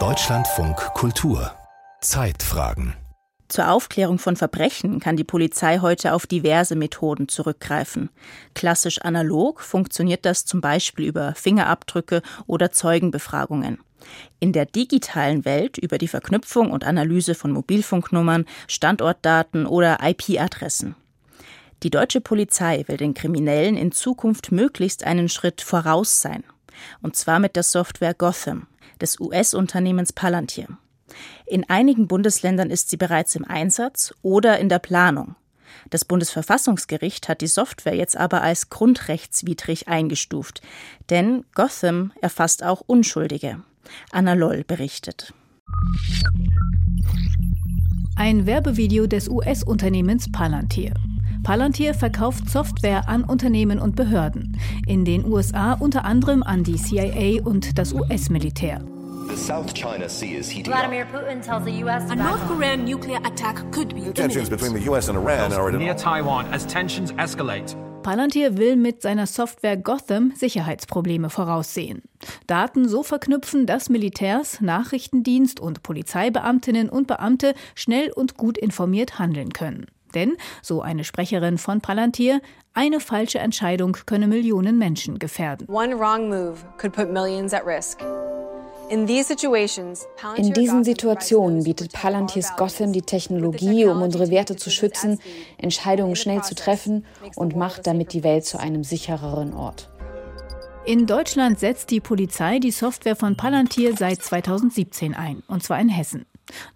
Deutschlandfunk Kultur Zeitfragen zur Aufklärung von Verbrechen kann die Polizei heute auf diverse Methoden zurückgreifen. Klassisch analog funktioniert das zum Beispiel über Fingerabdrücke oder Zeugenbefragungen. In der digitalen Welt über die Verknüpfung und Analyse von Mobilfunknummern, Standortdaten oder IP-Adressen. Die deutsche Polizei will den Kriminellen in Zukunft möglichst einen Schritt voraus sein. Und zwar mit der Software Gotham des US-Unternehmens Palantir. In einigen Bundesländern ist sie bereits im Einsatz oder in der Planung. Das Bundesverfassungsgericht hat die Software jetzt aber als grundrechtswidrig eingestuft, denn Gotham erfasst auch Unschuldige. Anna Loll berichtet. Ein Werbevideo des US-Unternehmens Palantir. Palantir verkauft Software an Unternehmen und Behörden. In den USA unter anderem an die CIA und das US-Militär. The South China Sea is heating Vladimir Putin tells the U.S. A North Korean nuclear attack could be Tensions between the U.S. and Iran are at near Taiwan as tensions escalate. Palantir will mit seiner Software Gotham Sicherheitsprobleme voraussehen. Daten so verknüpfen, dass Militärs, Nachrichtendienst und Polizeibeamtinnen und Beamte schnell und gut informiert handeln können. Denn, so eine Sprecherin von Palantir, eine falsche Entscheidung könne Millionen Menschen gefährden. One wrong move could put millions at risk. In diesen Situationen bietet Palantirs Gotham die Technologie, um unsere Werte zu schützen, Entscheidungen schnell zu treffen und macht damit die Welt zu einem sichereren Ort. In Deutschland setzt die Polizei die Software von Palantir seit 2017 ein, und zwar in Hessen.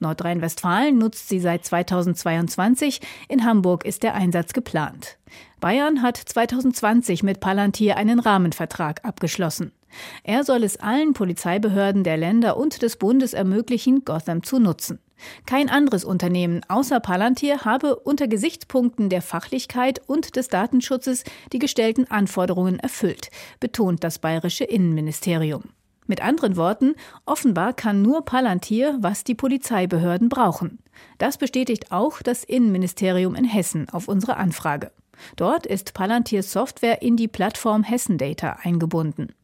Nordrhein-Westfalen nutzt sie seit 2022, in Hamburg ist der Einsatz geplant. Bayern hat 2020 mit Palantir einen Rahmenvertrag abgeschlossen. Er soll es allen Polizeibehörden der Länder und des Bundes ermöglichen, Gotham zu nutzen. Kein anderes Unternehmen außer Palantir habe unter Gesichtspunkten der Fachlichkeit und des Datenschutzes die gestellten Anforderungen erfüllt, betont das bayerische Innenministerium. Mit anderen Worten, offenbar kann nur Palantir, was die Polizeibehörden brauchen. Das bestätigt auch das Innenministerium in Hessen auf unsere Anfrage. Dort ist Palantirs Software in die Plattform Hessen Data eingebunden.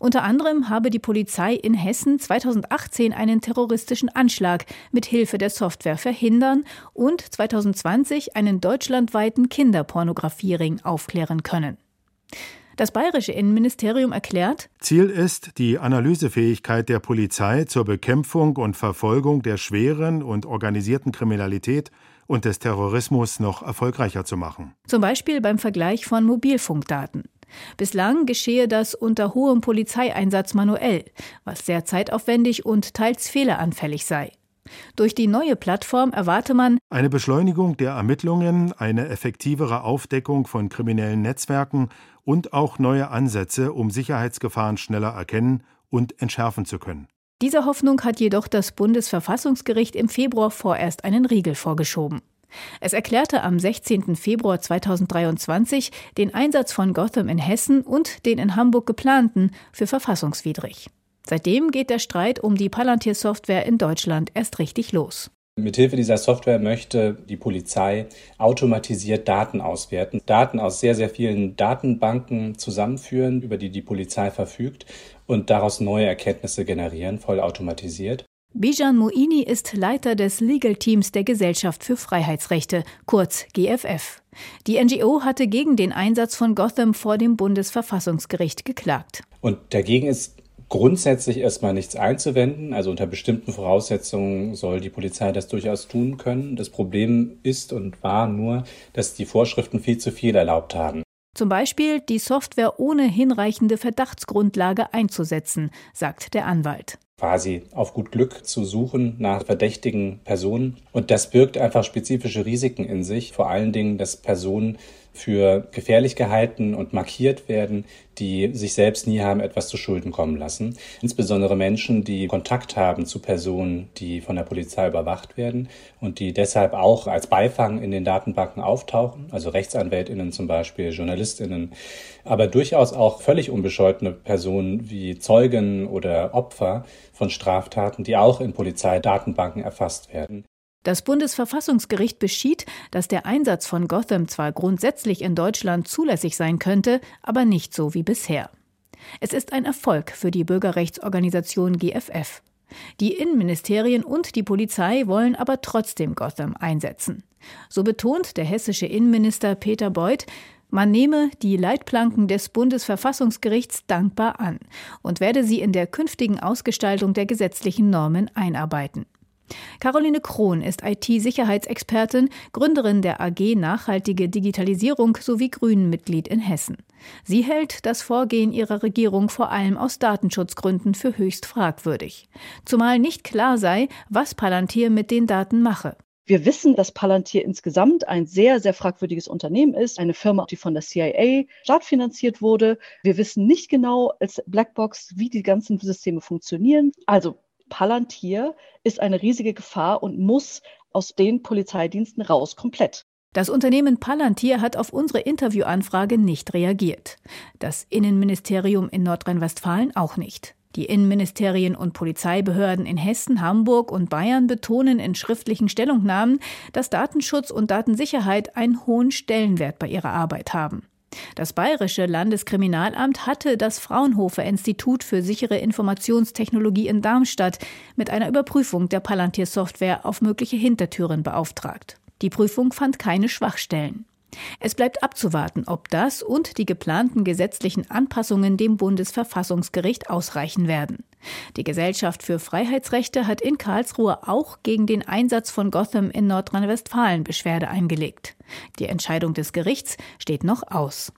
Unter anderem habe die Polizei in Hessen 2018 einen terroristischen Anschlag mit Hilfe der Software verhindern und 2020 einen deutschlandweiten Kinderpornografiering aufklären können. Das bayerische Innenministerium erklärt, Ziel ist, die Analysefähigkeit der Polizei zur Bekämpfung und Verfolgung der schweren und organisierten Kriminalität und des Terrorismus noch erfolgreicher zu machen. Zum Beispiel beim Vergleich von Mobilfunkdaten. Bislang geschehe das unter hohem Polizeieinsatz manuell, was sehr zeitaufwendig und teils fehleranfällig sei. Durch die neue Plattform erwarte man eine Beschleunigung der Ermittlungen, eine effektivere Aufdeckung von kriminellen Netzwerken und auch neue Ansätze, um Sicherheitsgefahren schneller erkennen und entschärfen zu können. Dieser Hoffnung hat jedoch das Bundesverfassungsgericht im Februar vorerst einen Riegel vorgeschoben. Es erklärte am 16. Februar 2023 den Einsatz von Gotham in Hessen und den in Hamburg geplanten für verfassungswidrig. Seitdem geht der Streit um die Palantir-Software in Deutschland erst richtig los. Mithilfe dieser Software möchte die Polizei automatisiert Daten auswerten, Daten aus sehr, sehr vielen Datenbanken zusammenführen, über die die Polizei verfügt und daraus neue Erkenntnisse generieren, vollautomatisiert. Bijan Moini ist Leiter des Legal Teams der Gesellschaft für Freiheitsrechte, kurz GFF. Die NGO hatte gegen den Einsatz von Gotham vor dem Bundesverfassungsgericht geklagt. Und dagegen ist grundsätzlich erstmal nichts einzuwenden. Also unter bestimmten Voraussetzungen soll die Polizei das durchaus tun können. Das Problem ist und war nur, dass die Vorschriften viel zu viel erlaubt haben. Zum Beispiel die Software ohne hinreichende Verdachtsgrundlage einzusetzen, sagt der Anwalt quasi auf gut Glück zu suchen nach verdächtigen Personen. Und das birgt einfach spezifische Risiken in sich, vor allen Dingen, dass Personen für gefährlich gehalten und markiert werden, die sich selbst nie haben etwas zu Schulden kommen lassen. Insbesondere Menschen, die Kontakt haben zu Personen, die von der Polizei überwacht werden und die deshalb auch als Beifang in den Datenbanken auftauchen, also Rechtsanwältinnen zum Beispiel, Journalistinnen, aber durchaus auch völlig unbescholtene Personen wie Zeugen oder Opfer von Straftaten, die auch in Polizeidatenbanken erfasst werden. Das Bundesverfassungsgericht beschied, dass der Einsatz von Gotham zwar grundsätzlich in Deutschland zulässig sein könnte, aber nicht so wie bisher. Es ist ein Erfolg für die Bürgerrechtsorganisation GFF. Die Innenministerien und die Polizei wollen aber trotzdem Gotham einsetzen. So betont der hessische Innenminister Peter Beuth, man nehme die Leitplanken des Bundesverfassungsgerichts dankbar an und werde sie in der künftigen Ausgestaltung der gesetzlichen Normen einarbeiten. Caroline Krohn ist IT-Sicherheitsexpertin, Gründerin der AG Nachhaltige Digitalisierung sowie Grünen-Mitglied in Hessen. Sie hält das Vorgehen ihrer Regierung vor allem aus Datenschutzgründen für höchst fragwürdig. Zumal nicht klar sei, was Palantir mit den Daten mache. Wir wissen, dass Palantir insgesamt ein sehr, sehr fragwürdiges Unternehmen ist, eine Firma, die von der CIA startfinanziert wurde. Wir wissen nicht genau als Blackbox, wie die ganzen Systeme funktionieren. Also Palantir ist eine riesige Gefahr und muss aus den Polizeidiensten raus, komplett. Das Unternehmen Palantir hat auf unsere Interviewanfrage nicht reagiert. Das Innenministerium in Nordrhein-Westfalen auch nicht. Die Innenministerien und Polizeibehörden in Hessen, Hamburg und Bayern betonen in schriftlichen Stellungnahmen, dass Datenschutz und Datensicherheit einen hohen Stellenwert bei ihrer Arbeit haben. Das Bayerische Landeskriminalamt hatte das Fraunhofer Institut für sichere Informationstechnologie in Darmstadt mit einer Überprüfung der Palantir-Software auf mögliche Hintertüren beauftragt. Die Prüfung fand keine Schwachstellen. Es bleibt abzuwarten, ob das und die geplanten gesetzlichen Anpassungen dem Bundesverfassungsgericht ausreichen werden. Die Gesellschaft für Freiheitsrechte hat in Karlsruhe auch gegen den Einsatz von Gotham in Nordrhein-Westfalen Beschwerde eingelegt. Die Entscheidung des Gerichts steht noch aus.